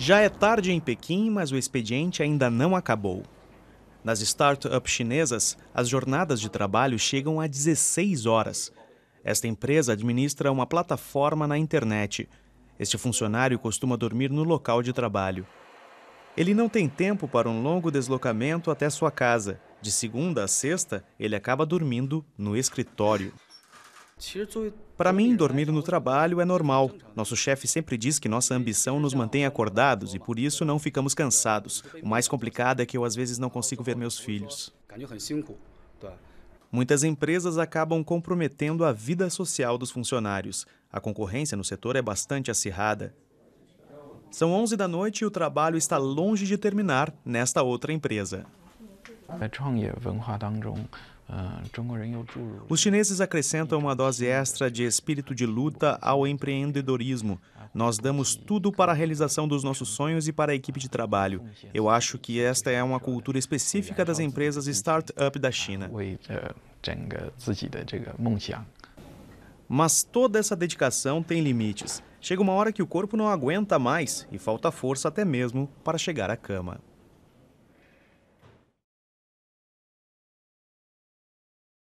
Já é tarde em Pequim, mas o expediente ainda não acabou. Nas startups chinesas, as jornadas de trabalho chegam a 16 horas. Esta empresa administra uma plataforma na internet. Este funcionário costuma dormir no local de trabalho. Ele não tem tempo para um longo deslocamento até sua casa. De segunda a sexta, ele acaba dormindo no escritório. Para mim, dormir no trabalho é normal. Nosso chefe sempre diz que nossa ambição nos mantém acordados e por isso não ficamos cansados. O mais complicado é que eu às vezes não consigo ver meus filhos. Muitas empresas acabam comprometendo a vida social dos funcionários. A concorrência no setor é bastante acirrada. São 11 da noite e o trabalho está longe de terminar nesta outra empresa. Os chineses acrescentam uma dose extra de espírito de luta ao empreendedorismo. Nós damos tudo para a realização dos nossos sonhos e para a equipe de trabalho. Eu acho que esta é uma cultura específica das empresas startup da China. Mas toda essa dedicação tem limites. Chega uma hora que o corpo não aguenta mais e falta força até mesmo para chegar à cama.